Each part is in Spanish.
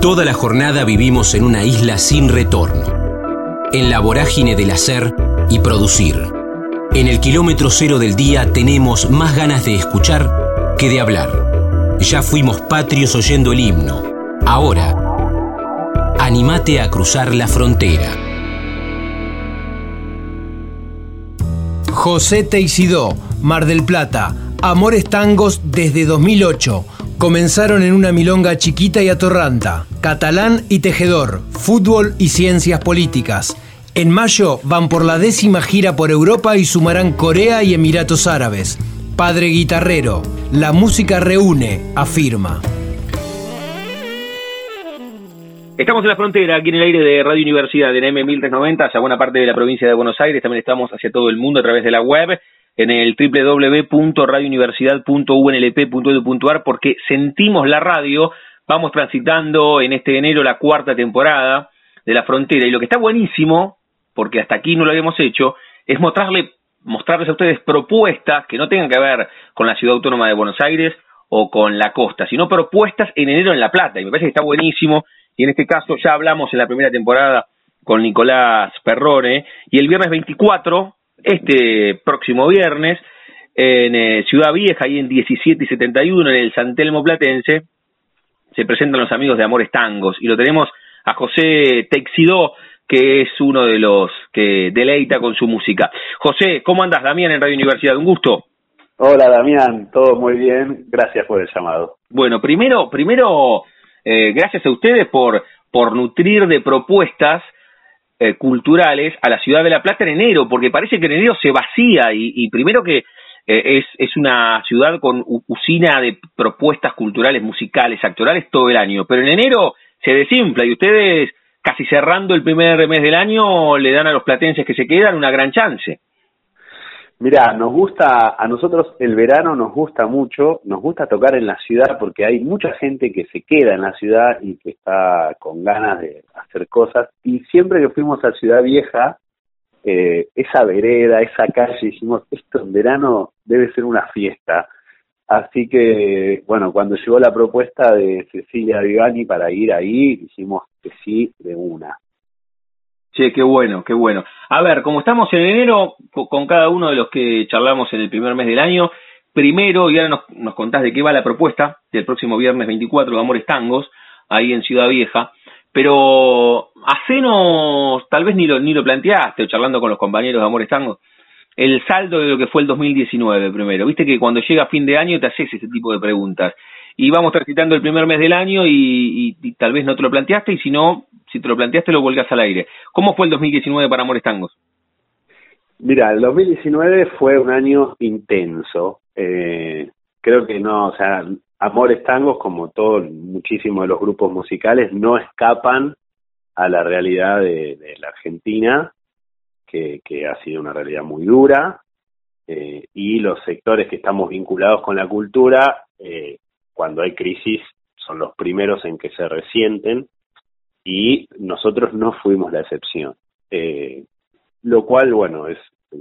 Toda la jornada vivimos en una isla sin retorno, en la vorágine del hacer y producir. En el kilómetro cero del día tenemos más ganas de escuchar que de hablar. Ya fuimos patrios oyendo el himno. Ahora, animate a cruzar la frontera. José Teisidó, Mar del Plata. Amores Tangos desde 2008. Comenzaron en una milonga chiquita y atorranta. Catalán y tejedor. Fútbol y ciencias políticas. En mayo van por la décima gira por Europa y sumarán Corea y Emiratos Árabes. Padre guitarrero. La música reúne, afirma. Estamos en la frontera, aquí en el aire de Radio Universidad, en M1390, hacia buena parte de la provincia de Buenos Aires. También estamos hacia todo el mundo a través de la web, en el www.radiouniversidad.unlp.edu.ar, porque sentimos la radio. Vamos transitando en este enero la cuarta temporada de la frontera. Y lo que está buenísimo, porque hasta aquí no lo habíamos hecho, es mostrarle, mostrarles a ustedes propuestas que no tengan que ver con la ciudad autónoma de Buenos Aires o con la costa, sino propuestas en enero en La Plata. Y me parece que está buenísimo y en este caso ya hablamos en la primera temporada con Nicolás Perrone, y el viernes 24, este próximo viernes, en eh, Ciudad Vieja, ahí en 17 y 71, en el San Telmo Platense, se presentan los amigos de Amores Tangos, y lo tenemos a José Texidó, que es uno de los que deleita con su música. José, ¿cómo andas, Damián, en Radio Universidad? Un gusto. Hola, Damián, todo muy bien, gracias por el llamado. Bueno, primero, primero eh, gracias a ustedes por, por nutrir de propuestas eh, culturales a la ciudad de La Plata en enero, porque parece que en enero se vacía y, primero que eh, es, es una ciudad con usina de propuestas culturales, musicales, actorales todo el año, pero en enero se desinfla y ustedes casi cerrando el primer mes del año le dan a los platenses que se quedan una gran chance. Mira, nos gusta, a nosotros el verano nos gusta mucho, nos gusta tocar en la ciudad porque hay mucha gente que se queda en la ciudad y que está con ganas de hacer cosas. Y siempre que fuimos a Ciudad Vieja, eh, esa vereda, esa calle, dijimos, esto en verano debe ser una fiesta. Así que, bueno, cuando llegó la propuesta de Cecilia Vivani para ir ahí, dijimos que sí de una. Sí, qué bueno, qué bueno. A ver, como estamos en enero, con cada uno de los que charlamos en el primer mes del año, primero, y ahora nos, nos contás de qué va la propuesta del próximo viernes 24 de Amores Tangos, ahí en Ciudad Vieja, pero hacenos, tal vez ni lo, ni lo planteaste, charlando con los compañeros de Amores Tangos, el saldo de lo que fue el 2019 primero. Viste que cuando llega fin de año te haces ese tipo de preguntas. Y vamos transitando el primer mes del año y, y tal vez no te lo planteaste, y si no, si te lo planteaste lo vuelcas al aire. ¿Cómo fue el 2019 para Amores Tangos? Mira, el 2019 fue un año intenso. Eh, creo que no, o sea, Amores Tangos, como todos, muchísimos de los grupos musicales, no escapan a la realidad de, la Argentina, que, que, ha sido una realidad muy dura, eh, y los sectores que estamos vinculados con la cultura, eh, cuando hay crisis, son los primeros en que se resienten, y nosotros no fuimos la excepción. Eh, lo cual, bueno, es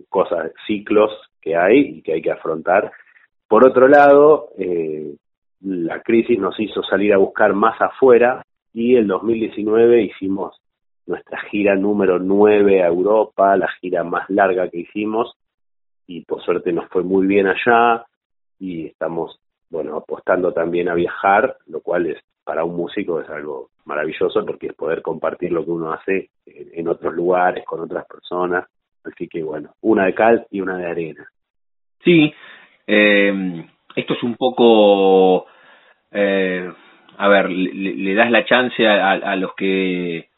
cosas, ciclos que hay y que hay que afrontar. Por otro lado, eh, la crisis nos hizo salir a buscar más afuera y el 2019 hicimos nuestra gira número 9 a Europa, la gira más larga que hicimos y por suerte nos fue muy bien allá y estamos, bueno, apostando también a viajar, lo cual es para un músico es algo maravilloso porque es poder compartir lo que uno hace en, otros lugares, con otras personas. Así que bueno, una de cal y una de arena. Sí, eh, esto es un poco, eh, a ver, le, das la chance a, a, los que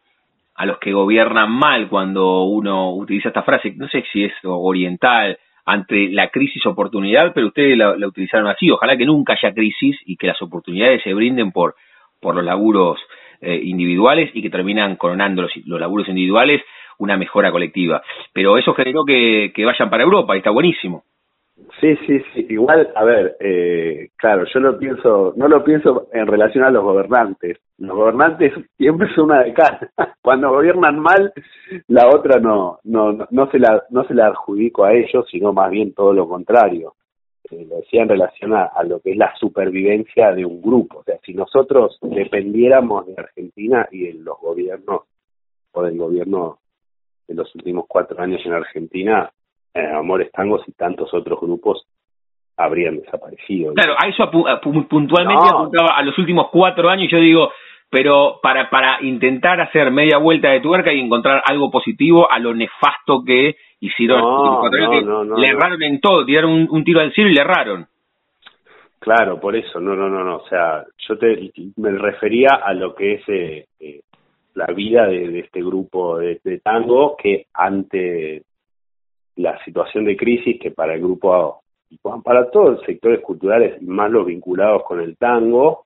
a los que gobiernan mal cuando uno utiliza esta frase, no sé si es oriental, ante la crisis oportunidad, pero ustedes la, la utilizaron así. Ojalá que nunca haya crisis y que las oportunidades se brinden por, por los laburos eh, individuales y que terminan coronando los, los laburos individuales una mejora colectiva. Pero eso generó que, que vayan para Europa y está buenísimo. Sí, sí, sí. Igual, a ver, eh, claro, yo lo pienso, no lo pienso en relación a los gobernantes. Los gobernantes siempre son una de cada. Cuando gobiernan mal, la otra no, no, no se la, no se la adjudico a ellos, sino más bien todo lo contrario. Lo decía en relación a, lo que es la supervivencia de un grupo. O sea, si nosotros dependiéramos de Argentina y de los gobiernos o del gobierno de los últimos cuatro años en Argentina, eh, Amores Tangos y tantos otros grupos habrían desaparecido. Claro, a eso puntualmente apuntaba a los últimos cuatro años, yo digo, pero para, para intentar hacer media vuelta de tuerca y encontrar algo positivo a lo nefasto que hicieron no, no, no, le erraron en todo, tiraron un, tiro al cielo y le erraron. Claro, por eso, no, no, no, no, o sea, yo te, me refería a lo que es eh, eh, la vida de, este grupo de, tango que ante la situación de crisis que para el grupo, para todos los sectores culturales, más los vinculados con el tango,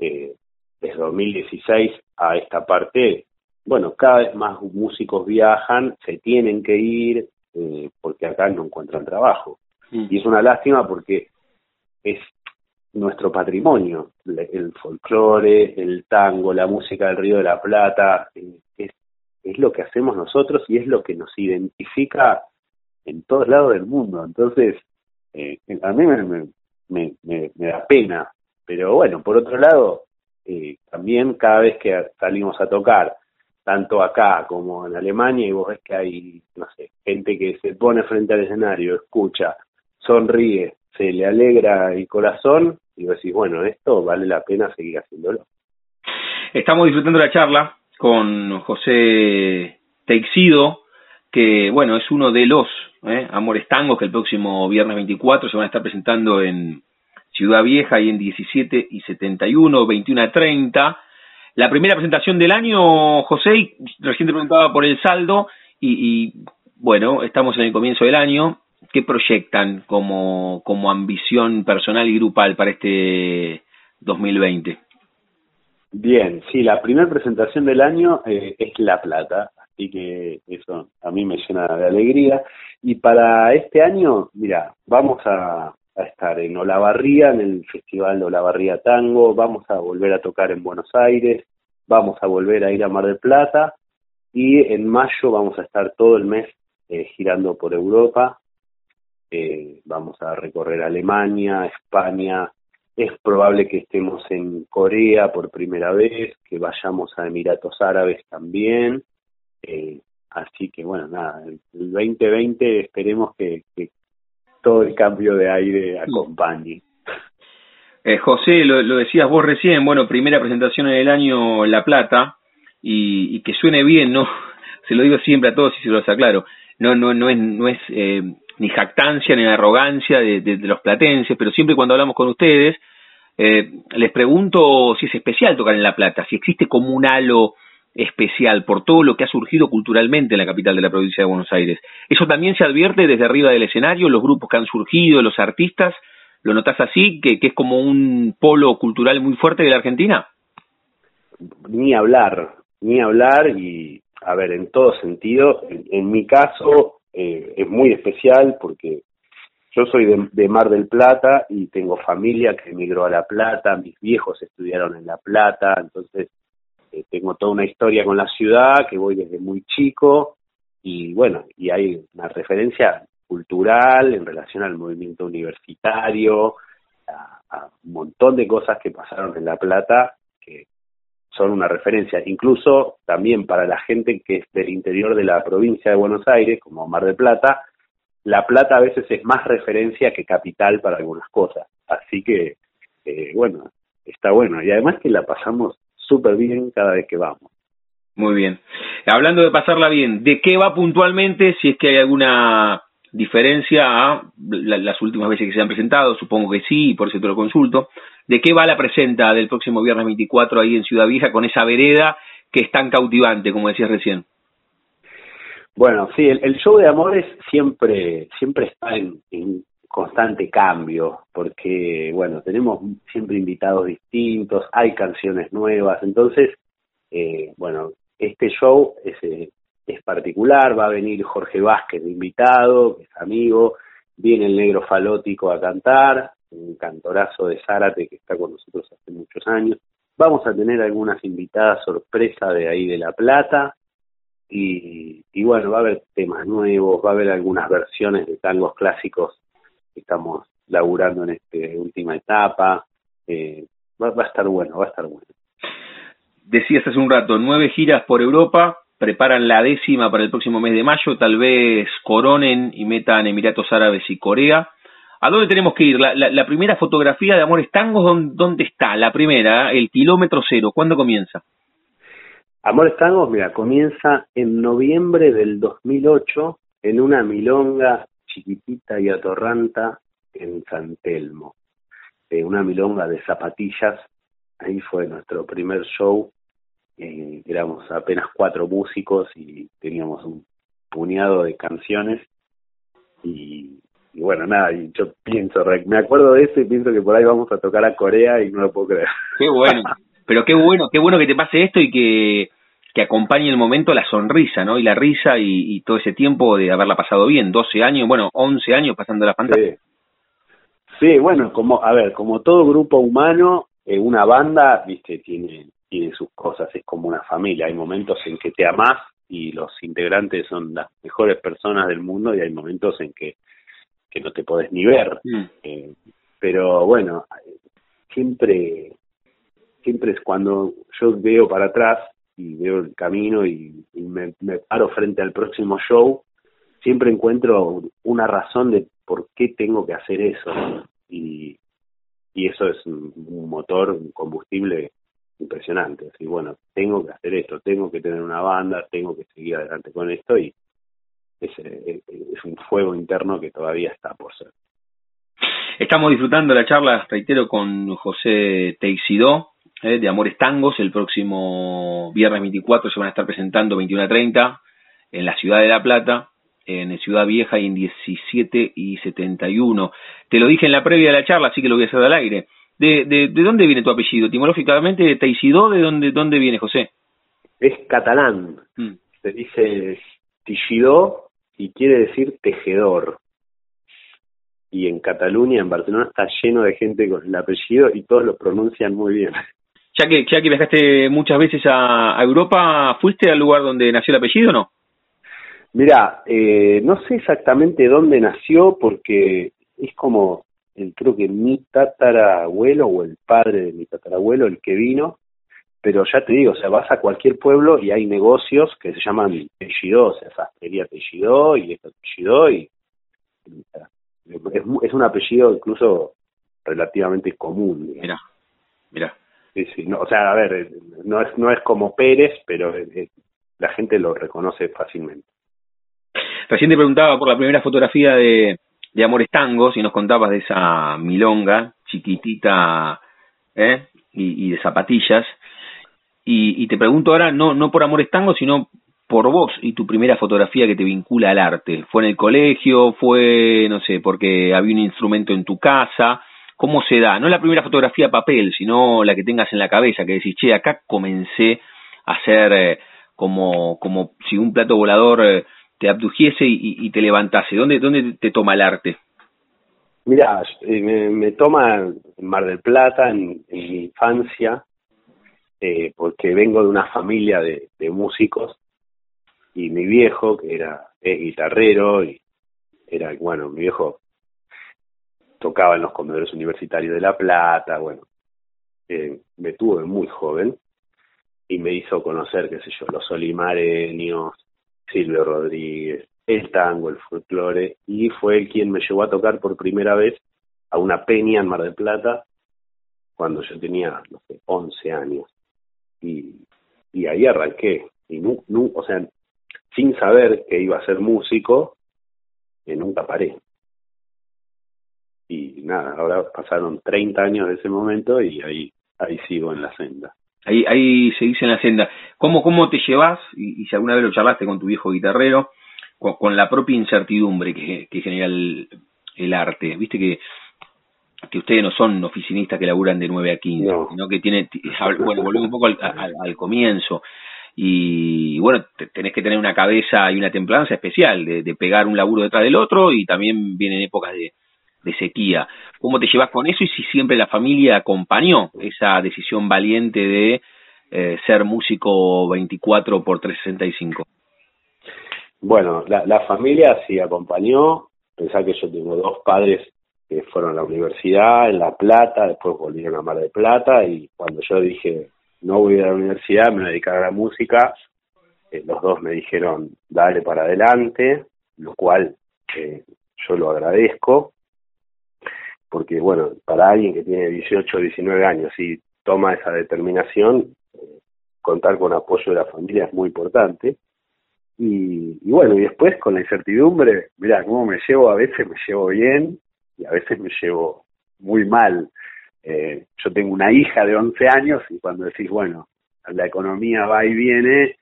eh, desde 2016 a esta parte bueno, cada vez más músicos viajan, se tienen que ir eh, porque acá no encuentran trabajo. Mm. Y es una lástima porque es nuestro patrimonio, el folclore, el tango, la música del Río de la Plata, eh, es, es lo que hacemos nosotros y es lo que nos identifica en todos lados del mundo. Entonces, eh, a mí me, me, me, me, da pena, pero bueno, por otro lado, eh, también cada vez que salimos a tocar tanto acá como en Alemania, y vos ves que hay, no sé, gente que se pone frente al escenario, escucha, sonríe, se le alegra el corazón, y vos decís, bueno, esto vale la pena seguir haciéndolo. Estamos disfrutando la charla con José Teixido, que, bueno, es uno de los ¿eh? Amores Tangos que el próximo viernes 24 se van a estar presentando en Ciudad Vieja y en 17 y 71, 21 a 30 la primera presentación del año, José, recién te preguntaba por el saldo y, bueno, estamos en el comienzo del año. ¿Qué proyectan como, como ambición personal y grupal para este 2020? Bien, sí, la primera presentación del año eh, es La Plata, así que eso a mí me llena de alegría. Y para este año, mira, vamos a, a estar en Olavarría, en el Festival de Olavarría Tango, vamos a volver a tocar en Buenos Aires, vamos a volver a ir a Mar del Plata y en mayo vamos a estar todo el mes eh, girando por Europa, eh, vamos a recorrer Alemania, España, es probable que estemos en Corea por primera vez, que vayamos a Emiratos Árabes también, eh, así que bueno, nada, el 2020 esperemos que, que todo el cambio de aire acompañe. Eh, José, lo, decías vos recién, bueno, primera presentación en el año La Plata, y, que suene bien, ¿no? Se lo digo siempre a todos y se los aclaro, no, no, no es, no es eh, ni jactancia ni arrogancia de, los platenses, pero siempre cuando hablamos con ustedes, eh, les pregunto si es especial tocar en La Plata, si existe como un halo especial por todo lo que ha surgido culturalmente en la capital de la provincia de Buenos Aires. ¿Eso también se advierte desde arriba del escenario, los grupos que han surgido, los artistas? ¿Lo notas así, que, es como un polo cultural muy fuerte de la Argentina? Ni hablar, ni hablar y, a ver, en todo sentido, en, mi caso eh, es muy especial porque yo soy de, Mar del Plata y tengo familia que emigró a La Plata, mis viejos estudiaron en La Plata, entonces eh, tengo toda una historia con la ciudad que voy desde muy chico y bueno, y hay una referencia cultural en relación al movimiento universitario, a, un montón de cosas que pasaron en La Plata que son una referencia, incluso también para la gente que es del interior de la provincia de Buenos Aires, como Mar del Plata, La Plata a veces es más referencia que capital para algunas cosas. Así que, eh, bueno, está bueno. Y además que la pasamos súper bien cada vez que vamos. Muy bien. Hablando de pasarla bien, ¿de qué va puntualmente? Si es que hay alguna diferencia a las últimas veces que se han presentado, supongo que sí, y por eso te lo consulto. ¿De qué va la presenta del próximo viernes 24 ahí en Ciudad Vieja con esa vereda que es tan cautivante, como decías recién? Bueno, sí, el, show de amores siempre, siempre está en, constante cambio, porque, bueno, tenemos siempre invitados distintos, hay canciones nuevas, entonces, eh, bueno, este show es, eh, es particular, va a venir Jorge Vázquez de invitado, que es amigo, viene el negro falótico a cantar, un cantorazo de Zárate que está con nosotros hace muchos años. Vamos a tener algunas invitadas sorpresa de ahí de La Plata. Y, y bueno, va a haber temas nuevos, va a haber algunas versiones de tangos clásicos estamos laburando en esta última etapa. Eh, va, va a estar bueno, va a estar bueno. Decías hace un rato, nueve giras por Europa, preparan la décima para el próximo mes de mayo, tal vez coronen y metan Emiratos Árabes y Corea. ¿A dónde tenemos que ir? La, la, primera fotografía de Amores Tangos, ¿dónde, ¿dónde, está? La primera, el kilómetro cero, ¿cuándo comienza? Amores Tangos, mira, comienza en noviembre del 2008 en una milonga chiquitita y atorranta en San Telmo. Eh, una milonga de zapatillas, ahí fue nuestro primer show. Eh, éramos apenas cuatro músicos y teníamos un puñado de canciones y y bueno, nada, y yo pienso, me acuerdo de eso y pienso que por ahí vamos a tocar a Corea y no lo puedo creer. Qué bueno, pero qué bueno, qué bueno que te pase esto y que, que acompañe el momento la sonrisa, ¿no? Y la risa y, todo ese tiempo de haberla pasado bien, 12 años, bueno, 11 años pasando la pantalla. Sí. bueno, como, a ver, como todo grupo humano, eh, una banda, viste, tiene, tiene sus cosas, es como una familia, hay momentos en que te amás y los integrantes son las mejores personas del mundo y hay momentos en que que no te podés ni ver. Mm. Eh, pero bueno, siempre, siempre es cuando yo veo para atrás y veo el camino y, me, paro frente al próximo show, siempre encuentro una razón de por qué tengo que hacer eso. Y, y eso es un, motor, un combustible impresionante. Así, bueno, tengo que hacer esto, tengo que tener una banda, tengo que seguir adelante con esto y, es, eh, es un fuego interno que todavía está por ser. Estamos disfrutando la charla, reitero, con José Teixidó, eh, de Amores Tangos. El próximo viernes 24 se van a estar presentando 21 a 30 en la ciudad de La Plata, en Ciudad Vieja y en 17 y 71. Te lo dije en la previa de la charla, así que lo voy a hacer al aire. ¿De, de, de dónde viene tu apellido? Etimológicamente, Teixidó, ¿de dónde, dónde viene, José? Es catalán. Mm. Se dice Teixidó y quiere decir tejedor. Y en Cataluña, en Barcelona, está lleno de gente con el apellido y todos lo pronuncian muy bien. Ya que, ya que viajaste muchas veces a, Europa, ¿fuiste al lugar donde nació el apellido o no? Mira, eh, no sé exactamente dónde nació porque es como, el, creo que mi tatarabuelo o el padre de mi tatarabuelo el que vino pero ya te digo, o sea, vas a cualquier pueblo y hay negocios que se llaman Tellidó, o sea, sastrería Tellidó y esto Tellidó y es, un apellido incluso relativamente común. Mira, mira. Sí, sí, no, o sea, a ver, no es, no es como Pérez, pero la gente lo reconoce fácilmente. Recién te preguntaba por la primera fotografía de, de Amores Tangos y nos contabas de esa milonga chiquitita ¿eh? y, y de zapatillas. Y, te pregunto ahora, no, no por Amores Tango, sino por vos y tu primera fotografía que te vincula al arte. ¿Fue en el colegio? ¿Fue, no sé, porque había un instrumento en tu casa? ¿Cómo se da? No la primera fotografía a papel, sino la que tengas en la cabeza, que decís, che, acá comencé a hacer eh, como, como si un plato volador eh, te abdujese y, te levantase. ¿Dónde, ¿Dónde te toma el arte? Mira, eh, me, toma en Mar del Plata, en mi infancia, eh, porque vengo de una familia de, músicos y mi viejo, que era guitarrero y era, bueno, mi viejo tocaba en los comedores universitarios de La Plata, bueno, eh, me tuvo muy joven y me hizo conocer, qué sé yo, los olimareños, Silvio Rodríguez, el tango, el folclore, y fue él quien me llevó a tocar por primera vez a una peña en Mar del Plata cuando yo tenía, no sé, 11 años y, ahí arranqué. Y no, o sea, sin saber que iba a ser músico, que nunca paré. Y nada, ahora pasaron 30 años de ese momento y ahí, ahí sigo en la senda. Ahí, ahí se dice en la senda. ¿Cómo, cómo te llevas, y, si alguna vez lo charlaste con tu viejo guitarrero, con, la propia incertidumbre que, que genera el, el arte? Viste que que ustedes no son oficinistas que laburan de 9 a 15, sino que tienen, bueno, volvemos un poco al, comienzo, y bueno, tenés que tener una cabeza y una templanza especial de, pegar un laburo detrás del otro y también vienen épocas de, sequía. ¿Cómo te llevas con eso y si siempre la familia acompañó esa decisión valiente de eh, ser músico 24 por 365? Bueno, la, familia sí acompañó, pensá que yo tengo dos padres que fueron a la universidad en La Plata, después volvieron a Mar del Plata y cuando yo dije no voy a la universidad, me voy a dedicar a la música, eh, los dos me dijeron dale para adelante, lo cual eh, yo lo agradezco, porque bueno, para alguien que tiene 18 o 19 años y toma esa determinación, eh, contar con apoyo de la familia es muy importante. Y, y, bueno, y después con la incertidumbre, mira, cómo me llevo, a veces me llevo bien y a veces me llevo muy mal. Eh, yo tengo una hija de 11 años y cuando decís, bueno, la economía va y viene,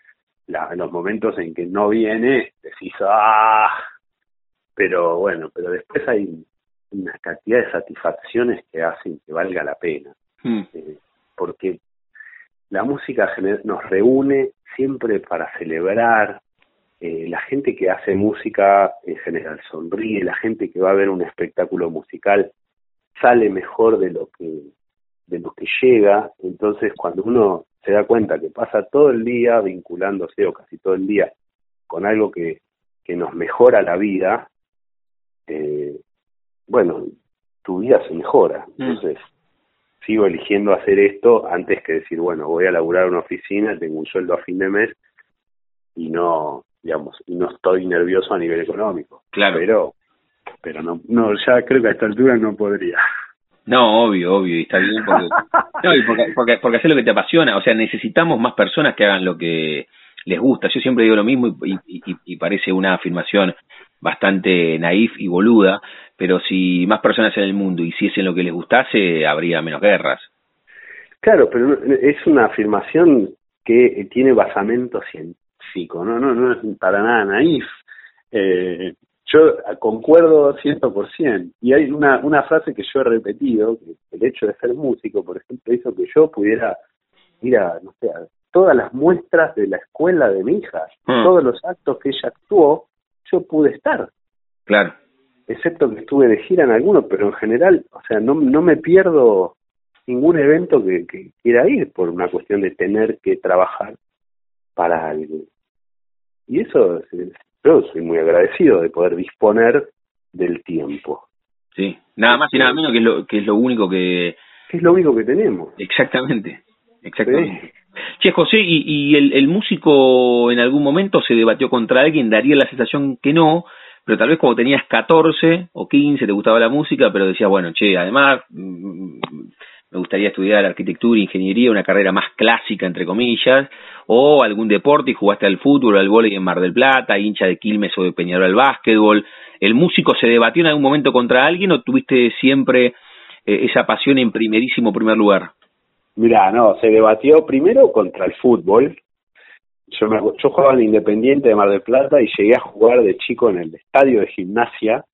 la, los momentos en que no viene, decís, ah, pero bueno, pero después hay una cantidad de satisfacciones que hacen que valga la pena. Mm. Eh, porque la música nos reúne siempre para celebrar, eh, la gente que hace música en general sonríe, la gente que va a ver un espectáculo musical sale mejor de lo que de lo que llega, entonces cuando uno se da cuenta que pasa todo el día vinculándose o casi todo el día con algo que, que nos mejora la vida, eh, bueno, tu vida se mejora. Mm. Entonces, sigo eligiendo hacer esto antes que decir, bueno, voy a laburar una oficina, tengo un sueldo a fin de mes y no, digamos, y no estoy nervioso a nivel económico. Claro. Pero, pero no, no, ya creo que a esta altura no podría. No, obvio, obvio, y está bien porque, no, y porque, porque, porque hacer lo que te apasiona, o sea, necesitamos más personas que hagan lo que les gusta. Yo siempre digo lo mismo y, y, y, y parece una afirmación bastante naif y boluda, pero si más personas en el mundo hiciesen lo que les gustase, habría menos guerras. Claro, pero es una afirmación que tiene basamento científico, no, no, no es para nada naif. Eh, yo concuerdo 100%. Y hay una, una frase que yo he repetido, que el hecho de ser músico, por ejemplo, hizo que yo pudiera ir a, no sé, a todas las muestras de la escuela de mi hija, Hmm. todos los actos que ella actuó, yo pude estar, Claro. Excepto que estuve de gira en algunos, pero en general, o sea, no, no me pierdo ningún evento que, que quiera ir por una cuestión de tener que trabajar para algo. Y eso, yo soy muy agradecido de poder disponer del tiempo, Sí, nada más y nada menos que es lo, que es lo único que... que es lo único que tenemos. Exactamente, exactamente. Che, José, ¿y, y el, el músico en algún momento se debatió contra alguien? Daría la sensación que no, pero tal vez cuando tenías 14 o 15 te gustaba la música, pero decías, bueno, che, además mm, me gustaría estudiar arquitectura, ingeniería, una carrera más clásica, entre comillas, o algún deporte y jugaste al fútbol, al vóley en Mar del Plata, hincha de Quilmes o de Peñarol al básquetbol. ¿El músico se debatió en algún momento contra alguien o tuviste siempre eh, esa pasión en primerísimo primer lugar? Mira, no, se debatió primero contra el fútbol. Yo, me, yo jugaba en Independiente de Mar del Plata y llegué a jugar de chico en el estadio de gimnasia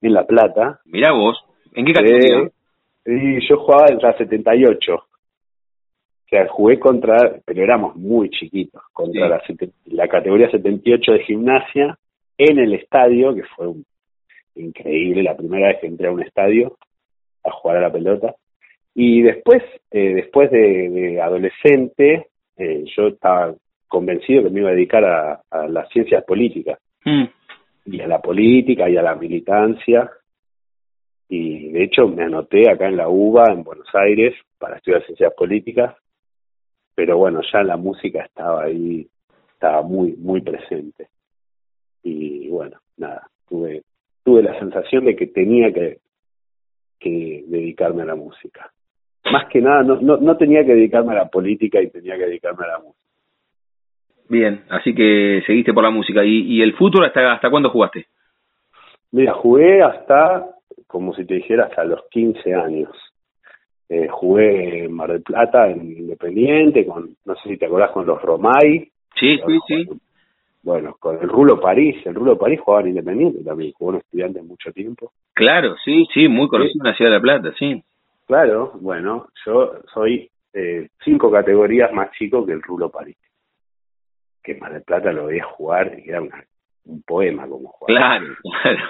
en La Plata. Mirá vos, ¿en qué categoría? Eh, y yo jugaba en la 78. O sea, jugué contra, pero éramos muy chiquitos, contra Sí. la, la categoría 78 de gimnasia en el estadio, que fue un- increíble, la primera vez que entré a un estadio a jugar a la pelota. Y después, eh, después de, de adolescente, eh, yo estaba convencido que me iba a dedicar a, a las ciencias políticas Mm, y a la política y a la militancia. Y de hecho me anoté acá en la UBA, en Buenos Aires, para estudiar ciencias políticas. Pero bueno, ya la música estaba ahí, estaba muy, muy presente. Y bueno, nada, tuve, tuve la sensación de que tenía que, que dedicarme a la música. Más que nada, no, no, no tenía que dedicarme a la política y tenía que dedicarme a la música. Bien, así que seguiste por la música. ¿Y, y el fútbol hasta, hasta cuándo jugaste? Mira, jugué hasta, como si te dijera, hasta los 15 años. Eh, jugué en Mar del Plata, en Independiente, con, no sé si te acordás, con los Romay. Sí, sí, sí. Bueno, con el Rulo París. El Rulo París jugaba en Independiente también, jugó en estudiante mucho tiempo. Claro, sí, sí, muy conocido en la ciudad de La Plata, sí. Claro, bueno, yo soy eh, cinco categorías más chico que el Rulo París. Que Mar del Plata lo veía jugar y era una- un poema como jugaba. Claro, claro.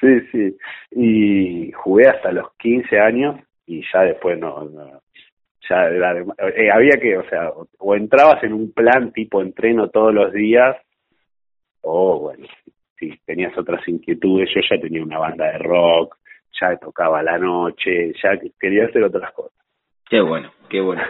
sí, sí. Y jugué hasta los 15 años y ya después no, no ya era eh, había que, o sea, o, o entrabas en un plan tipo entreno todos los días o bueno, si tenías otras inquietudes, yo ya tenía una banda de rock, ya tocaba la noche, ya quería hacer otras cosas. Qué bueno, qué bueno.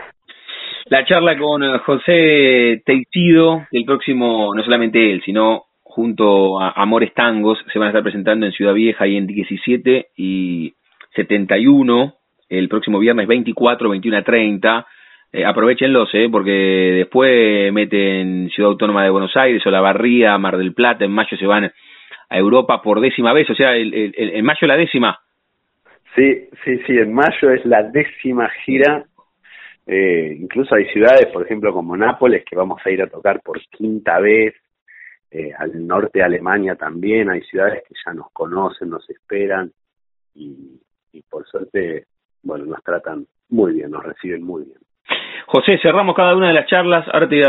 La charla con eh, José Teitido, el próximo, no solamente él, sino junto a Amores Tangos, se van a estar presentando en Ciudad Vieja y en 17 y 71, el próximo viernes 24, 21 a 30. Eh, aprovechenlos, eh, porque después meten Ciudad Autónoma de Buenos Aires o La Barría, Mar del Plata, en mayo se van a Europa por décima vez, o sea, el, en mayo la décima. Sí, sí, sí, en mayo es la décima gira. Eh, incluso hay ciudades, por ejemplo, como Nápoles, que vamos a ir a tocar por quinta vez. Eh, al norte de Alemania también hay ciudades que ya nos conocen, nos esperan y, por suerte, bueno, nos tratan muy bien, nos reciben muy bien. José, cerramos cada una de las charlas. Ahora te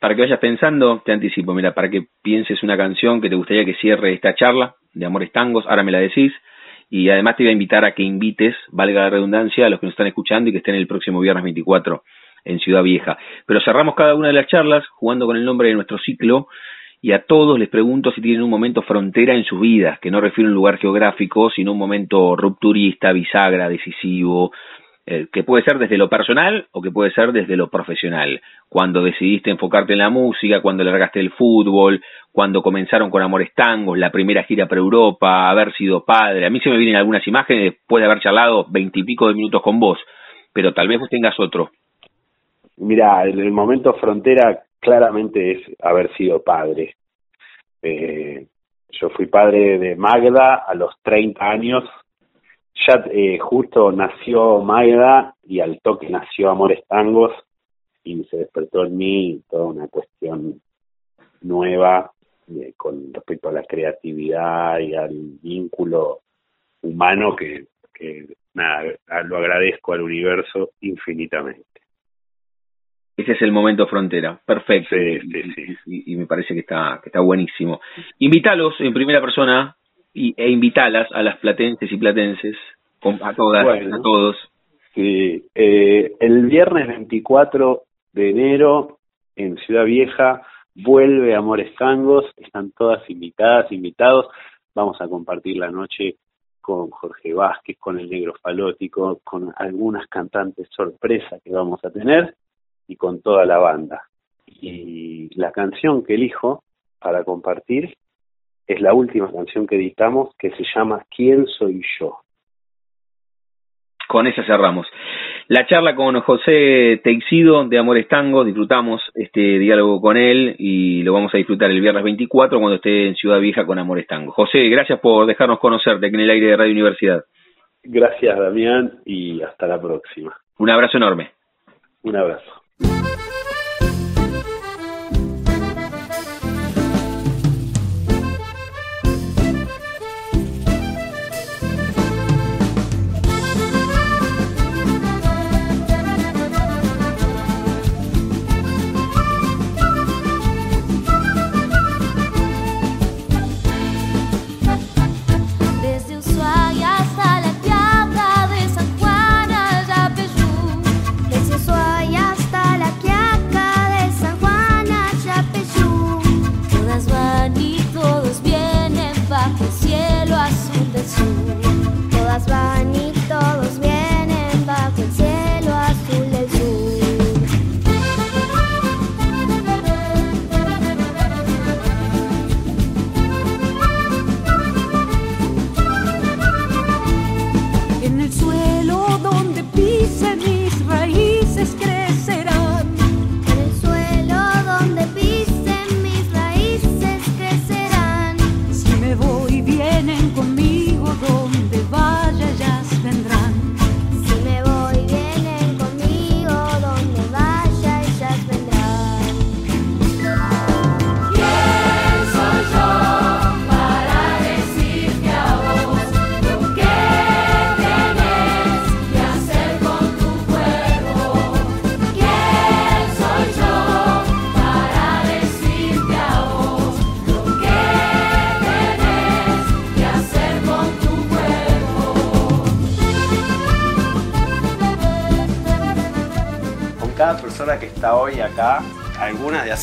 para que vayas pensando, te anticipo, mira, para que pienses una canción que te gustaría que cierre esta charla de Amores Tangos, ahora me la decís. Y además te voy a invitar a que invites, valga la redundancia, a los que nos están escuchando y que estén el próximo viernes 24 en Ciudad Vieja. Pero cerramos cada una de las charlas jugando con el nombre de nuestro ciclo y a todos les pregunto si tienen un momento frontera en sus vidas, que no refiere a un lugar geográfico, sino un momento rupturista, bisagra, decisivo, eh, que puede ser desde lo personal o que puede ser desde lo profesional. Cuando decidiste enfocarte en la música, cuando largaste el fútbol, cuando comenzaron con Amores Tangos, la primera gira para Europa, haber sido padre. A mí se me vienen algunas imágenes después de haber charlado veintipico de minutos con vos, pero tal vez vos tengas otro. Mira, el, momento frontera claramente es haber sido padre. Eh, yo fui padre de Magda a los 30 años ya eh, justo nació Maida y al toque nació Amores Tangos y se despertó en mí toda una cuestión nueva eh, con respecto a la creatividad y al vínculo humano que, que nada, lo agradezco al universo infinitamente. Ese es el momento frontera, perfecto. Sí, sí, Y, y, me parece que está, que está buenísimo. Invítalos en primera persona y, e invitalas a las platenses y platenses, a todas, a todos. Sí, eh, el viernes 24 de enero en Ciudad Vieja vuelve Amores Tangos, están todas invitadas, invitados, vamos a compartir la noche con Jorge Vázquez, con el Negro Falótico, con algunas cantantes sorpresa que vamos a tener y con toda la banda. Y la canción que elijo para compartir es la última canción que editamos que se llama ¿Quién soy yo? Con esa cerramos. La charla con José Teixido de Amores Tango, disfrutamos este diálogo con él y lo vamos a disfrutar el viernes 24 cuando esté en Ciudad Vieja con Amores Tango. José, gracias por dejarnos conocerte aquí en el aire de Radio Universidad. Gracias, Damián, y hasta la próxima. Un abrazo enorme. Un abrazo. Que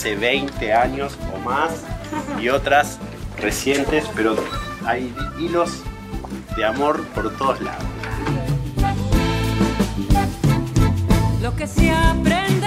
hace 20 años o más y otras recientes, pero hay hilos de amor por todos lados. Lo que se aprende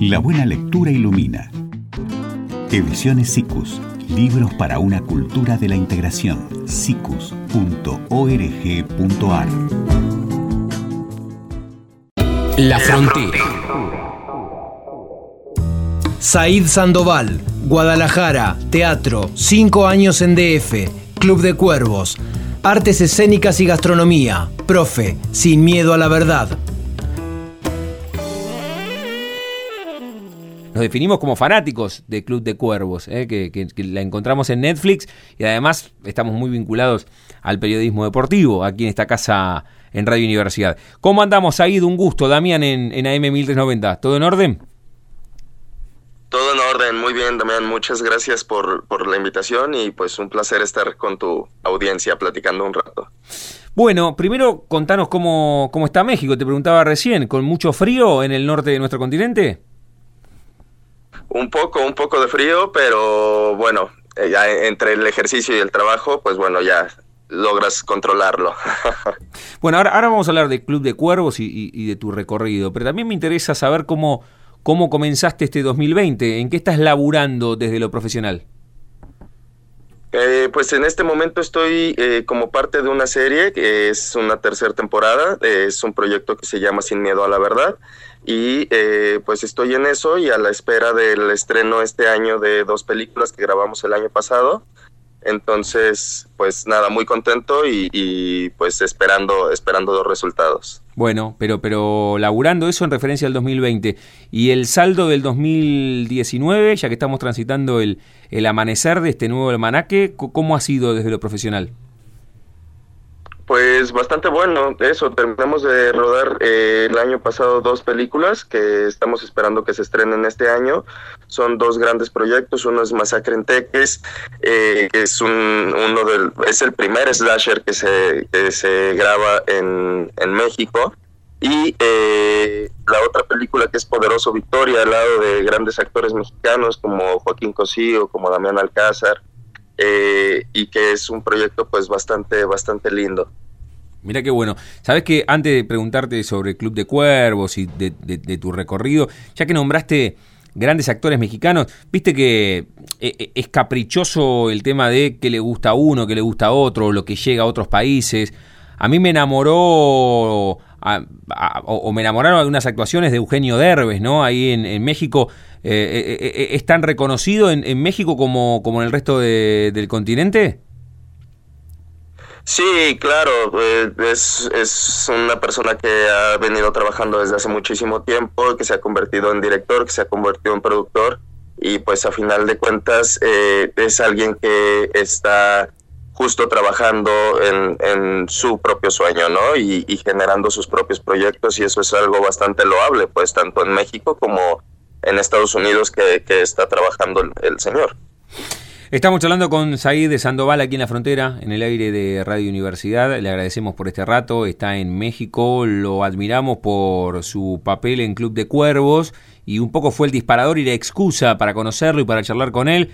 La buena lectura ilumina. Ediciones SICUS. Libros para una cultura de la integración. sicus.org.ar. La frontera. Said Sandoval, Guadalajara, Teatro, 5 años en DF, Club de Cuervos, Artes Escénicas y Gastronomía, Profe, Sin Miedo a la Verdad, nos definimos como fanáticos de Club de Cuervos, ¿eh? que, la encontramos en Netflix y además estamos muy vinculados al periodismo deportivo aquí en esta casa en Radio Universidad. ¿Cómo andamos ahí? De un gusto, Damián, en, en AM 1390. ¿Todo en orden? Todo en orden, muy bien, Damián. Muchas gracias por, por la invitación y pues un placer estar con tu audiencia platicando un rato. Bueno, primero contanos cómo, cómo está México. Te preguntaba recién, ¿con mucho frío en el norte de nuestro continente? Un poco, un poco de frío, pero bueno, eh, ya entre el ejercicio y el trabajo, pues bueno, ya logras controlarlo. bueno, ahora, vamos a hablar de Club de Cuervos y, de tu recorrido, pero también me interesa saber cómo, cómo comenzaste este 2020, en qué estás laburando desde lo profesional. Eh, pues en este momento estoy eh, como parte de una serie que es una tercera temporada, es un proyecto que se llama Sin Miedo a la Verdad y eh, pues estoy en eso y a la espera del estreno este año de dos películas que grabamos el año pasado. Entonces, pues nada, muy contento y, pues esperando, esperando los resultados. Bueno, pero, pero laburando eso en referencia al 2020 y el saldo del 2019, ya que estamos transitando el, el amanecer de este nuevo almanaque, ¿cómo ha sido desde lo profesional? Pues bastante bueno, eso, terminamos de rodar eh, el año pasado dos películas que estamos esperando que se estrenen este año. Son dos grandes proyectos, uno es Masacre en Teques, eh, que es un, uno del, es el primer slasher que se, se graba en, en México. Y eh, la otra película que es Poderoso Victoria, al lado de grandes actores mexicanos como Joaquín Cosío, como Damián Alcázar, eh, y que es un proyecto pues bastante, bastante lindo. Mira qué bueno. Sabes que antes de preguntarte sobre el Club de Cuervos y de, tu recorrido, ya que nombraste grandes actores mexicanos, viste que eh, es caprichoso el tema de que le gusta a uno, que le gusta a otro, lo que llega a otros países. A mí me enamoró o, me enamoraron algunas actuaciones de Eugenio Derbez, ¿no? Ahí en, México. Eh, eh, eh, ¿Es tan reconocido en, México como, como en el resto del continente? Sí, claro, es, es una persona que ha venido trabajando desde hace muchísimo tiempo, que se ha convertido en director, que se ha convertido en productor y pues a final de cuentas eh, es alguien que está justo trabajando en, en su propio sueño, ¿no? Y, y, generando sus propios proyectos y eso es algo bastante loable, pues tanto en México como en Estados Unidos que, está trabajando el, señor. Estamos hablando con Said de Sandoval aquí en la frontera, en el aire de Radio Universidad. Le agradecemos por este rato. Está en México, lo admiramos por su papel en Club de Cuervos y un poco fue el disparador y la excusa para conocerlo y para charlar con él.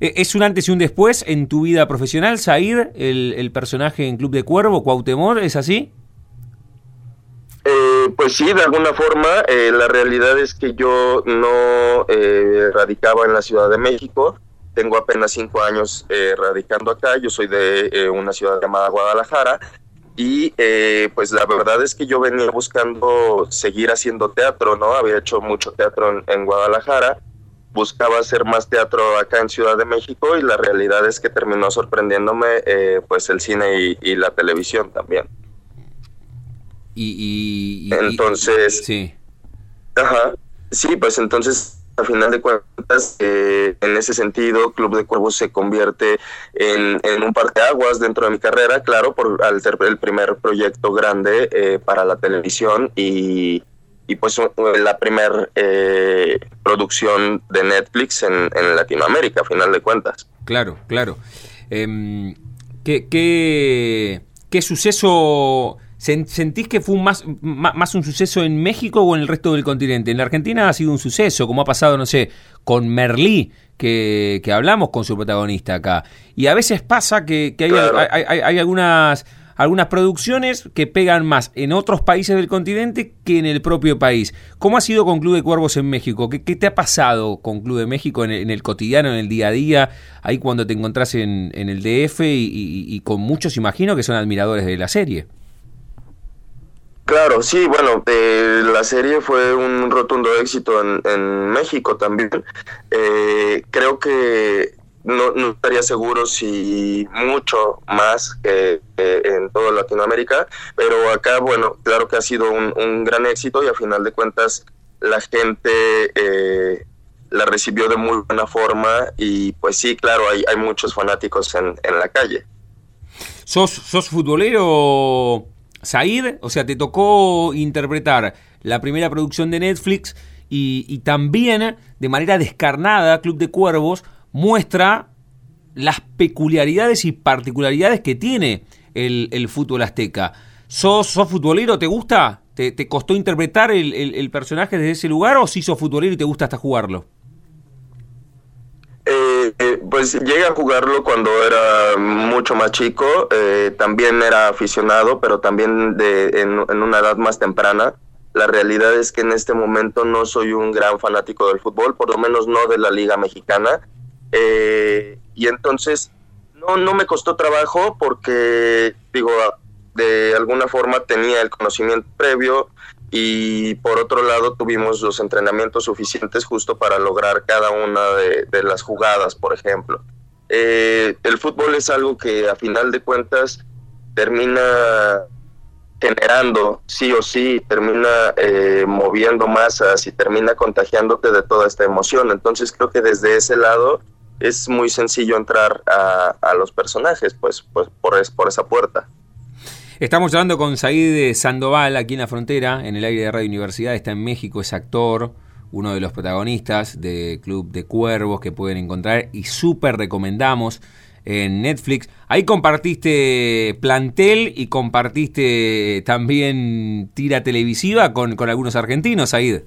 Eh, ¿Es un antes y un después en tu vida profesional, Said, el, el personaje en Club de Cuervo, Cuauhtémoc, ¿es así? Eh, pues sí, de alguna forma. Eh, la realidad es que yo no eh, radicaba en la Ciudad de México tengo apenas cinco años eh, radicando acá, yo soy de eh, una ciudad llamada Guadalajara y eh, pues la verdad es que yo venía buscando seguir haciendo teatro, ¿no? Había hecho mucho teatro en, Guadalajara, buscaba hacer más teatro acá en Ciudad de México y la realidad es que terminó sorprendiéndome pues el cine y, la televisión también. Y, y, y entonces... sí. Ajá. Sí, pues entonces a final de cuentas, eh, en ese sentido, Club de Cuervos se convierte en, en un parteaguas dentro de mi carrera, claro, por al ser el primer proyecto grande eh, para la televisión y, y pues la primera eh, producción de Netflix en, en, Latinoamérica, a final de cuentas. Claro, claro. ¿qué, qué, ¿Qué suceso ¿Sentís que fue más, más un suceso en México o en el resto del continente? En la Argentina ha sido un suceso, como ha pasado, no sé, con Merlí, que, que hablamos con su protagonista acá. Y a veces pasa que, que hay, claro. hay, hay, hay, algunas, algunas producciones que pegan más en otros países del continente que en el propio país. ¿Cómo ha sido con Club de Cuervos en México? ¿Qué, qué te ha pasado con Club de México en el, en el, cotidiano, en el día a día? Ahí cuando te encontrás en, en el DF y, y, y con muchos, imagino, que son admiradores de la serie. Claro, sí, bueno, eh, la serie fue un rotundo éxito en, México también. Eh, creo que no, estaría seguro si mucho más que, en toda Latinoamérica, pero acá, bueno, claro que ha sido un, gran éxito y a final de cuentas la gente eh, la recibió de muy buena forma y pues sí, claro, hay, hay muchos fanáticos en, en la calle. ¿Sos, sos futbolero? Said, o sea, te tocó interpretar la primera producción de Netflix y, también de manera descarnada Club de Cuervos muestra las peculiaridades y particularidades que tiene el, el fútbol azteca. ¿Sos, ¿Sos, futbolero? ¿Te gusta? ¿Te, te costó interpretar el, el, el, personaje desde ese lugar o si sos futbolero y te gusta hasta jugarlo? Eh, eh, pues llegué a jugarlo cuando era mucho más chico, eh, también era aficionado, pero también de, en, en, una edad más temprana. La realidad es que en este momento no soy un gran fanático del fútbol, por lo menos no de la Liga Mexicana. Eh, y entonces no, no me costó trabajo porque, digo, de alguna forma tenía el conocimiento previo, y por otro lado tuvimos los entrenamientos suficientes justo para lograr cada una de, las jugadas, por ejemplo. Eh, el fútbol es algo que a final de cuentas termina generando, sí o sí, termina eh, moviendo masas y termina contagiándote de toda esta emoción. Entonces creo que desde ese lado es muy sencillo entrar a, a los personajes, pues, pues por, es, por esa puerta. Estamos hablando con Said Sandoval aquí en la frontera, en el aire de Radio Universidad, está en México, es actor, uno de los protagonistas de Club de Cuervos que pueden encontrar y súper recomendamos en Netflix. Ahí compartiste plantel y compartiste también tira televisiva con, con algunos argentinos, Said.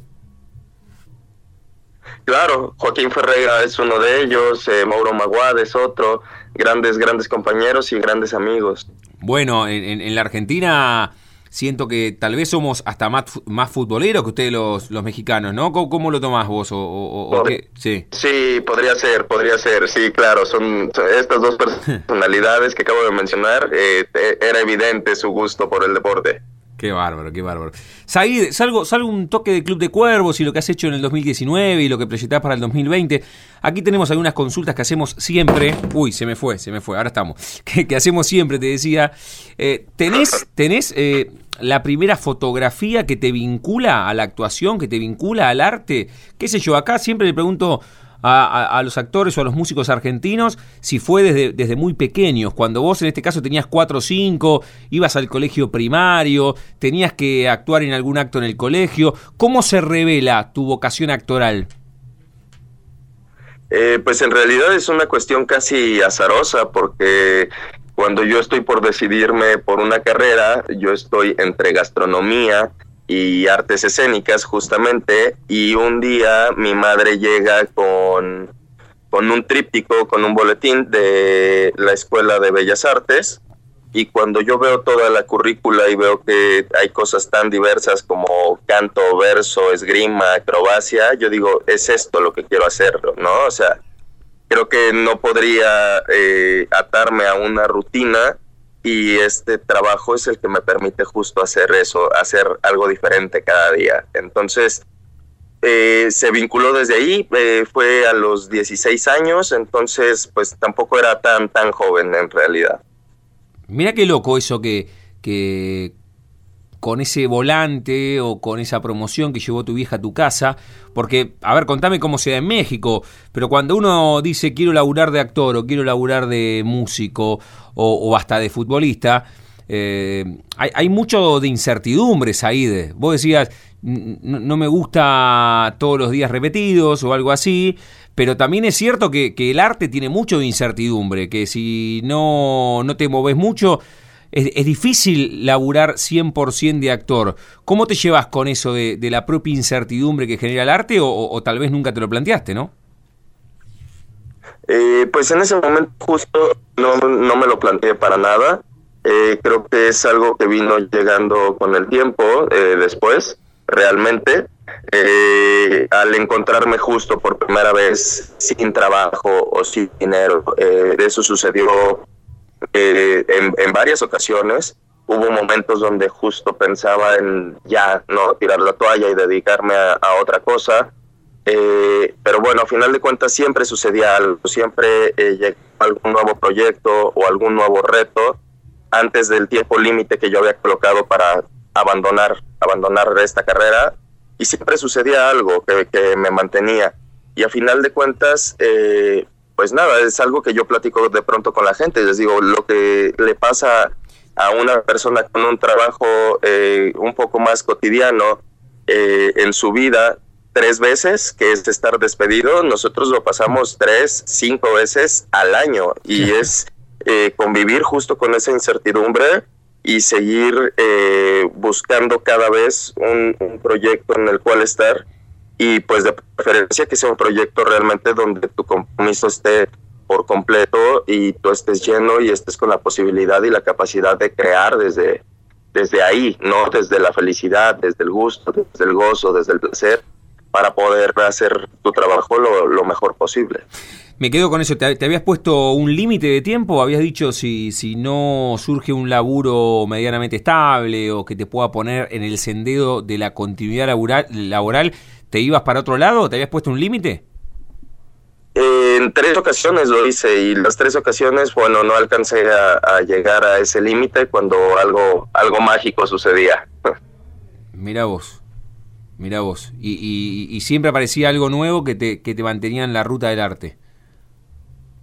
Claro, Joaquín Ferreira es uno de ellos, eh, Mauro Maguad es otro, grandes, grandes compañeros y grandes amigos. Bueno, en, en, la Argentina siento que tal vez somos hasta más, más futboleros que ustedes los, los mexicanos, ¿no? ¿Cómo, cómo lo tomás vos? O, o, o sí. sí, podría ser, podría ser, sí, claro, son estas dos personalidades que acabo de mencionar, eh, era evidente su gusto por el deporte. Qué bárbaro, qué bárbaro. Said, salgo, salgo un toque de Club de Cuervos y lo que has hecho en el 2019 y lo que proyectás para el 2020. Aquí tenemos algunas consultas que hacemos siempre. Uy, se me fue, se me fue, ahora estamos. Que, hacemos siempre, te decía. Eh, ¿Tenés, tenés eh, la primera fotografía que te vincula a la actuación, que te vincula al arte? ¿Qué sé yo? Acá siempre le pregunto a, los actores o a los músicos argentinos si fue desde, desde muy pequeños, cuando vos en este caso tenías 4 o 5, ibas al colegio primario, tenías que actuar en algún acto en el colegio. ¿Cómo se revela tu vocación actoral? Eh, pues en realidad es una cuestión casi azarosa porque cuando yo estoy por decidirme por una carrera, yo estoy entre gastronomía y artes escénicas justamente y un día mi madre llega con, con un tríptico, con un boletín de la Escuela de Bellas Artes y cuando yo veo toda la currícula y veo que hay cosas tan diversas como canto, verso, esgrima, acrobacia, yo digo, es esto lo que quiero hacer, ¿no? O sea, creo que no podría eh, atarme a una rutina y este trabajo es el que me permite justo hacer eso, hacer algo diferente cada día. Entonces, eh, se vinculó desde ahí, eh, fue a los 16 años, entonces pues tampoco era tan, tan joven en realidad. Mira qué loco eso que, que con ese volante o con esa promoción que llevó tu vieja a tu casa, porque, a ver, contame cómo se da en México, pero cuando uno dice quiero laburar de actor o quiero laburar de músico o, hasta de futbolista, eh, hay, mucho de incertidumbres ahí. De, vos decías, no, me gusta todos los días repetidos o algo así, pero también es cierto que, el arte tiene mucho de incertidumbre, que si no, no te moves mucho, es, difícil laburar 100% de actor. ¿Cómo te llevas con eso de, la propia incertidumbre que genera el arte o, tal vez nunca te lo planteaste, no? Eh, pues en ese momento justo no, no me lo planteé para nada. Eh, creo que es algo que vino llegando con el tiempo eh, después, realmente. Eh, al encontrarme justo por primera vez sin trabajo o sin dinero. Eh, eso sucedió eh, en, varias ocasiones. Hubo momentos donde justo pensaba en ya no tirar la toalla y dedicarme a, otra cosa. pero bueno, a final de cuentas siempre sucedía algo, siempre llegaba algún nuevo proyecto o algún nuevo reto antes del tiempo límite que yo había colocado para abandonar, abandonar esta carrera y siempre sucedía algo que, me mantenía. Y a final de cuentas, eh, pues nada, es algo que yo platico de pronto con la gente. Les digo, lo que le pasa a una persona con un trabajo eh, un poco más cotidiano eh, en su vida tres veces, que es estar despedido, nosotros lo pasamos tres, cinco veces al año. Y es convivir justo con esa incertidumbre y seguir eh, buscando cada vez un, proyecto en el cual estar y pues de preferencia que sea un proyecto realmente donde tu compromiso esté por completo y tú estés lleno y estés con la posibilidad y la capacidad de crear desde, desde ahí, no desde la felicidad, desde el gusto, desde el gozo, desde el placer, para poder hacer tu trabajo lo, mejor posible. Me quedo con eso. ¿Te, habías puesto un límite de tiempo? ¿Habías dicho si, si no surge un laburo medianamente estable o que te pueda poner en el sendero de la continuidad laboral ¿te ibas para otro lado? ¿Te habías puesto un límite? En tres ocasiones lo hice y las tres ocasiones, bueno, no alcancé a, llegar a ese límite cuando algo, algo mágico sucedía. Mira vos, mira vos. Y, y, siempre aparecía algo nuevo que te, que te mantenía en la ruta del arte.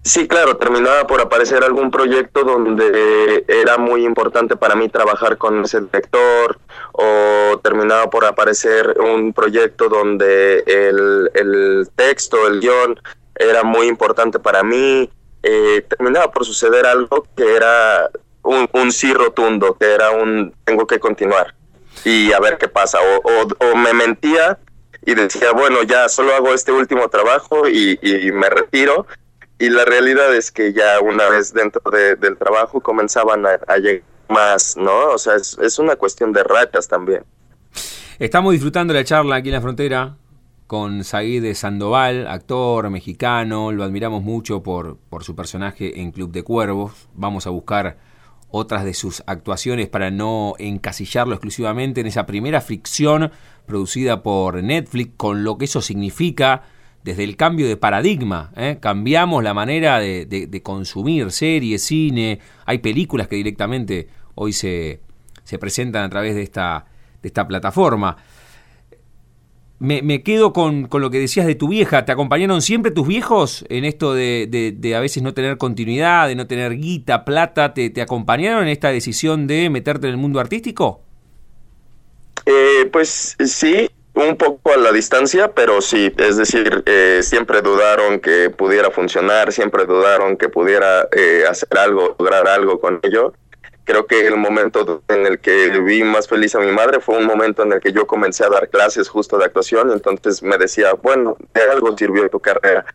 Sí, claro, terminaba por aparecer algún proyecto donde era muy importante para mí trabajar con ese director o terminaba por aparecer un proyecto donde el, texto, el guion era muy importante para mí. Eh, terminaba por suceder algo que era un, un sí rotundo, que era un tengo que continuar y a ver qué pasa. O, o, me mentía y decía, bueno, ya solo hago este último trabajo y, y me retiro y la realidad es que ya una vez dentro del trabajo comenzaban a, llegar más, ¿no? O sea, es, una cuestión de ratas también. Estamos disfrutando la charla aquí en la frontera con Said de Sandoval, actor mexicano, lo admiramos mucho por, por su personaje en Club de Cuervos. Vamos a buscar otras de sus actuaciones para no encasillarlo exclusivamente en esa primera ficción producida por Netflix, con lo que eso significa desde el cambio de paradigma. ¿eh? Cambiamos la manera de, consumir series, cine. Hay películas que directamente hoy se, se presentan a través de esta, plataforma. me, quedo con, lo que decías de tu vieja. ¿Te acompañaron siempre tus viejos en esto de, a veces no tener continuidad, de no tener guita, plata? ¿Te, te acompañaron en esta decisión de meterte en el mundo artístico? Eh, pues sí, un poco a la distancia, pero sí, es decir, eh, siempre dudaron que pudiera funcionar, siempre dudaron que pudiera eh, hacer algo, lograr algo con ello. Creo que el momento en el que vi más feliz a mi madre fue un momento en el que yo comencé a dar clases justo de actuación, entonces me decía, bueno, de algo sirvió tu carrera.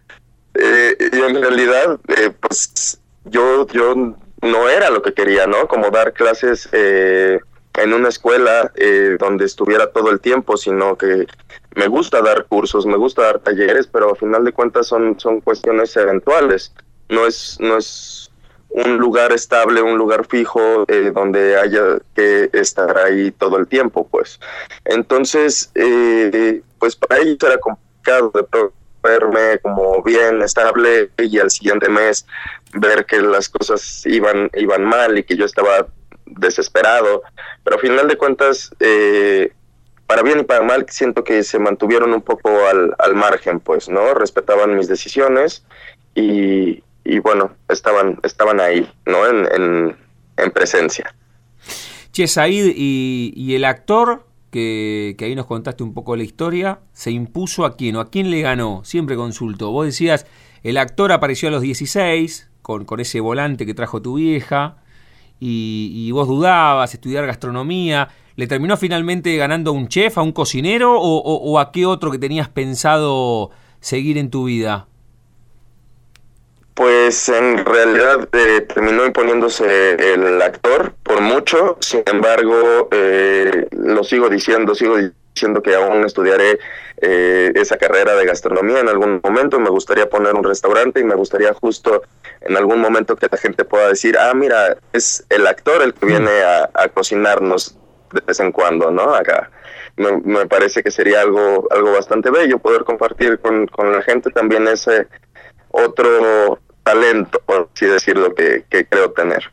Eh, y en realidad, eh, pues yo, yo no era lo que quería, ¿no? Como dar clases eh, en una escuela eh, donde estuviera todo el tiempo, sino que me gusta dar cursos, me gusta dar talleres, pero a final de cuentas son, son cuestiones eventuales. No es, no es un lugar estable, un lugar fijo eh, donde haya que estar ahí todo el tiempo, pues. Entonces, eh, pues para ellos era complicado de verme como bien estable y al siguiente mes ver que las cosas iban iban mal y que yo estaba desesperado, pero a final de cuentas, eh, para bien y para mal, siento que se mantuvieron un poco al, al margen, pues, ¿no? Respetaban mis decisiones y, y bueno, estaban, estaban ahí, ¿no? En, en, en presencia. Che, Said, y, y el actor, que, que, ahí nos contaste un poco la historia, ¿se impuso a quién o a quién le ganó? Siempre consulto. Vos decías, el actor apareció a los 16, con, con ese volante que trajo tu vieja, y, vos dudabas estudiar gastronomía, ¿le terminó finalmente ganando a un chef, a un cocinero o, a qué otro que tenías pensado seguir en tu vida? Pues en realidad eh, terminó imponiéndose el actor por mucho, sin embargo, eh, lo sigo diciendo, sigo diciendo que aún estudiaré eh, esa carrera de gastronomía en algún momento, me gustaría poner un restaurante y me gustaría justo en algún momento que la gente pueda decir, ah, mira, es el actor el que viene a, a cocinarnos de vez en cuando, ¿no? Acá. Me, me, parece que sería algo, algo bastante bello poder compartir con, con la gente también ese otro talento, por así decirlo, que, que creo tener.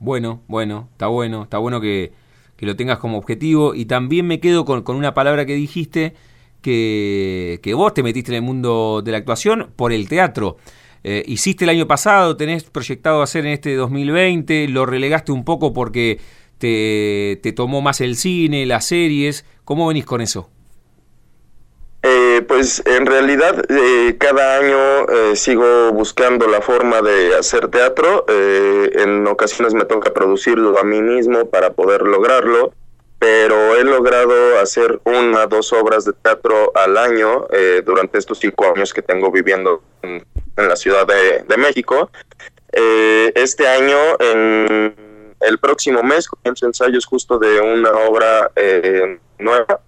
Bueno, bueno, está bueno, está bueno que, que, lo tengas como objetivo y también me quedo con, con una palabra que dijiste, que, que, vos te metiste en el mundo de la actuación por el teatro. Eh, hiciste el año pasado, tenés proyectado hacer en este 2020, lo relegaste un poco porque te, te tomó más el cine, las series. ¿Cómo venís con eso? Eh, pues en realidad eh, cada año eh, sigo buscando la forma de hacer teatro. Eh, en ocasiones me toca producirlo a mí mismo para poder lograrlo, pero he logrado hacer una dos obras de teatro al año eh, durante estos cinco años que tengo viviendo en, la Ciudad de, México. este año, en el próximo mes, comienzo ensayos justo de una obra nueva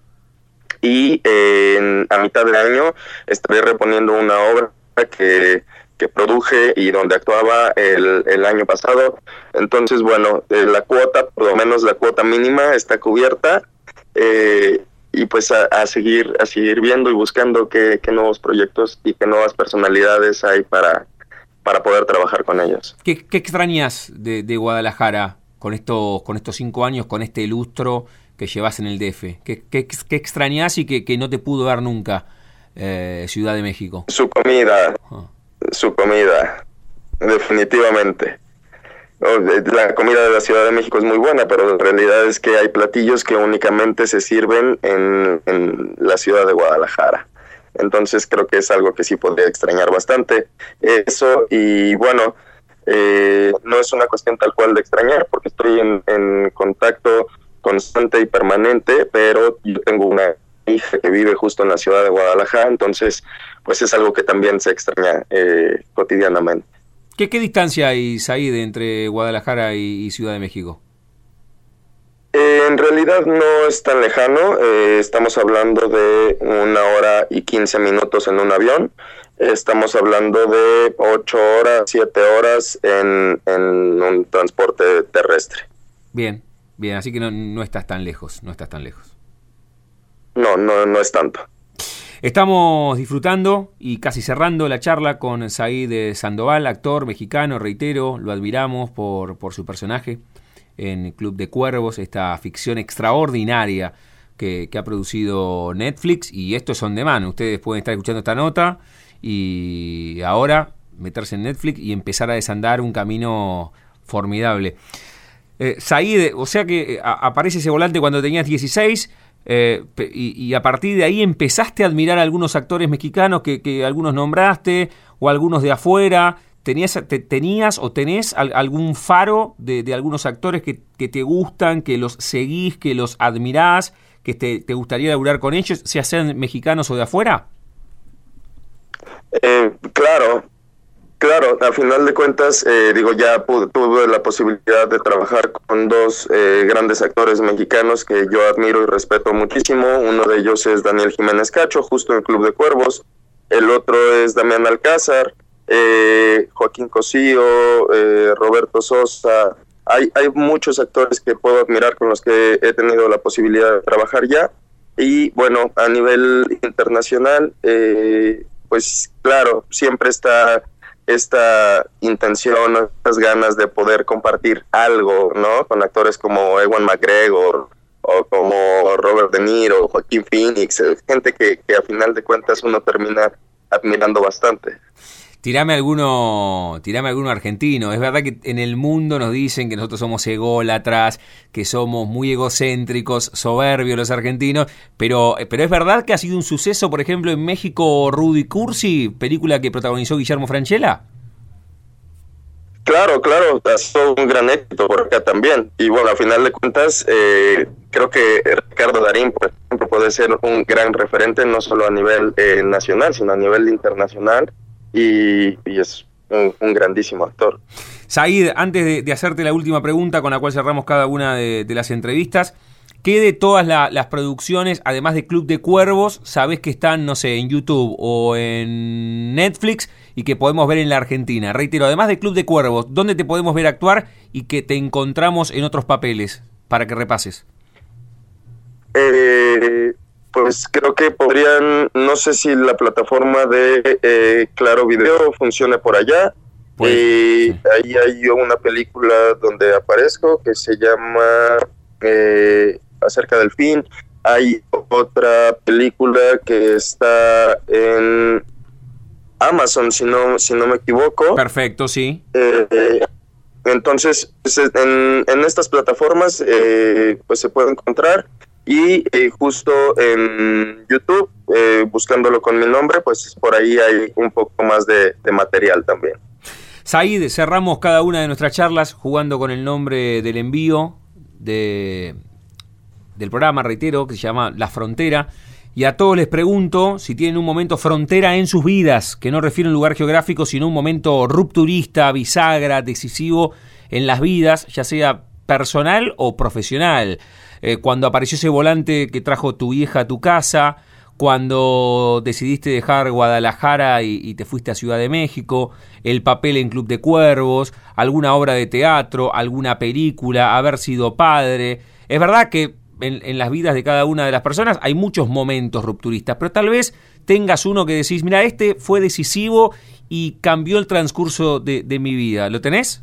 y eh, a mitad de año estaré reponiendo una obra que, que produje y donde actuaba el, el año pasado. Entonces, bueno, eh, la cuota, por lo menos la cuota mínima, está cubierta. Eh, y pues a, a, seguir a seguir viendo y buscando qué, qué, nuevos proyectos y qué nuevas personalidades hay para, para poder trabajar con ellos. ¿Qué, qué extrañas de, de Guadalajara con estos, con estos cinco años, con este lustro? Que llevas en el DF? ¿Qué, qué, qué extrañas y que, que, no te pudo dar nunca eh, Ciudad de México? Su comida, ah. su comida, definitivamente. La comida de la Ciudad de México es muy buena, pero la realidad es que hay platillos que únicamente se sirven en, en la ciudad de Guadalajara. Entonces creo que es algo que sí podría extrañar bastante. Eso y bueno, eh, no es una cuestión tal cual de extrañar, porque estoy en, en contacto constante y permanente, pero yo tengo una hija que vive justo en la ciudad de Guadalajara, entonces pues es algo que también se extraña eh, cotidianamente. ¿Qué, ¿Qué, distancia hay, Said, entre Guadalajara y, y Ciudad de México? Eh, en realidad no es tan lejano, eh, estamos hablando de una hora y 15 minutos en un avión, estamos hablando de 8 horas, 7 horas en, en un transporte terrestre. Bien, Bien, así que no, no, estás tan lejos, no estás tan lejos. No, no, no es tanto. Estamos disfrutando y casi cerrando la charla con Said Sandoval, actor mexicano, reitero, lo admiramos por, por su personaje en Club de Cuervos, esta ficción extraordinaria que, que ha producido Netflix y esto es on demand. Ustedes pueden estar escuchando esta nota y ahora meterse en Netflix y empezar a desandar un camino formidable. Eh, o sea que eh, aparece ese volante cuando tenías 16 eh, y, y a partir de ahí empezaste a admirar a algunos actores mexicanos que, algunos nombraste o algunos de afuera. ¿Tenías, te- tenías o tenés al- algún faro de, algunos actores que, te gustan, que los seguís, que los admirás, que te, gustaría laburar con ellos, ya sean mexicanos o de afuera? Eh, claro, claro, a final de cuentas, eh, digo, ya pu- tuve la posibilidad de trabajar con dos eh, grandes actores mexicanos que yo admiro y respeto muchísimo. Uno de ellos es Daniel Jiménez Cacho, justo en Club de Cuervos. El otro es Damián Alcázar, eh, Joaquín Cosío, eh, Roberto Sosa. Hay, hay muchos actores que puedo admirar con los que he tenido la posibilidad de trabajar ya. Y bueno, a nivel internacional, eh, pues claro, siempre está esta intención, estas ganas de poder compartir algo, ¿no? Con actores como Ewan McGregor o como Robert De Niro, Joaquín Phoenix, eh, gente que, que a final de cuentas uno termina admirando bastante. Tirame alguno, tirame alguno argentino. Es verdad que en el mundo nos dicen que nosotros somos ególatras, que somos muy egocéntricos, soberbios los argentinos, pero, pero es verdad que ha sido un suceso, por ejemplo, en México Rudy Cursi, película que protagonizó Guillermo Franchella. Claro, claro, ha sido un gran éxito por acá también. Y bueno, a final de cuentas, eh, creo que Ricardo Darín, por ejemplo, puede ser un gran referente no solo a nivel eh, nacional, sino a nivel internacional. Y, y es un, un grandísimo actor. Said, antes de, de hacerte la última pregunta con la cual cerramos cada una de, de las entrevistas, ¿qué de todas la- las producciones, además de Club de Cuervos, sabes que están, no sé, en YouTube o en Netflix y que podemos ver en la Argentina? Reitero, además de Club de Cuervos, ¿dónde te podemos ver actuar y que te encontramos en otros papeles? Para que repases. Eh, pues creo que podrían, no sé si la plataforma de eh, Claro Video funcione por allá. Pues, Eh, Ahí hay una película donde aparezco que se llama eh, Acerca del fin. Hay otra película que está en Amazon, si no, si no me equivoco. Perfecto, sí. Eh, entonces, pues, en, en estas plataformas pues se puede encontrar y eh, justo en YouTube, eh, buscándolo con mi nombre, pues por ahí hay un poco más de, material también. Said, cerramos cada una de nuestras charlas jugando con el nombre del envío de, del programa, reitero, que se llama La Frontera. Y a todos les pregunto si tienen un momento frontera en sus vidas, que no refiere a un lugar geográfico, sino un momento rupturista, bisagra, decisivo en las vidas, ya sea personal o profesional. Eh, cuando apareció ese volante que trajo tu vieja a tu casa, cuando decidiste dejar Guadalajara y, te fuiste a Ciudad de México, el papel en Club de Cuervos, alguna obra de teatro, alguna película, haber sido padre. Es verdad que en, en las vidas de cada una de las personas hay muchos momentos rupturistas, pero tal vez tengas uno que decís, mira, este fue decisivo y cambió el transcurso de, de mi vida. ¿Lo tenés?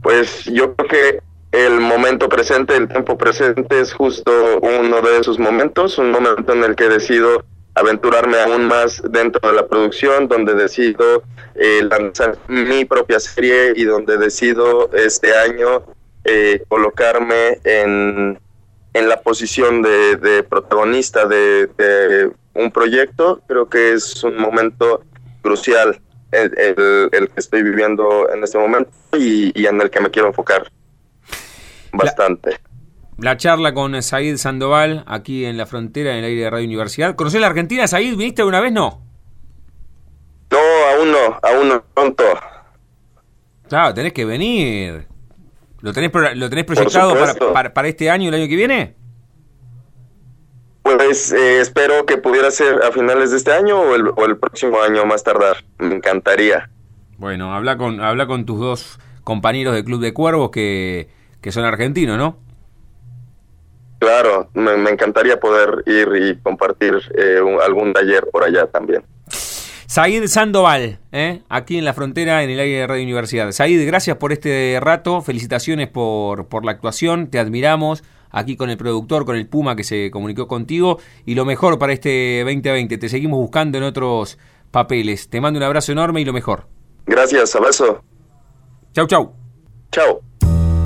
Pues yo creo que el momento presente, el tiempo presente es justo uno de esos momentos, un momento en el que decido aventurarme aún más dentro de la producción, donde decido eh, lanzar mi propia serie y donde decido este año eh, colocarme en, en la posición de, protagonista de, de un proyecto. Creo que es un momento crucial el, que estoy viviendo en este momento y en el que me quiero enfocar bastante. La charla con Said Sandoval, aquí en la frontera, en el aire de Radio Universidad. ¿Conocés la Argentina, Said? ¿Viniste alguna vez? No. No, aún no, aún no, pronto. Claro, tenés que venir. ¿Lo tenés, lo tenés proyectado para, para, para este año, el año que viene? Pues eh, espero que pudiera ser a finales de este año o el, o el próximo año más tardar. Me encantaría. Bueno, habla con, habla con tus dos compañeros del Club de Cuervos que, que son argentinos, ¿no? Claro, me, me encantaría poder ir y compartir eh, un- algún taller por allá también. Said Sandoval, ¿eh? aquí en la frontera, en el aire de Radio Universidad. Said, gracias por este rato, felicitaciones por, por la actuación, te admiramos, aquí con el productor, con el Puma que se comunicó contigo y lo mejor para este 2020. Te seguimos buscando en otros papeles. Te mando un abrazo enorme y lo mejor. Gracias, abrazo. Chau, chau. Chau.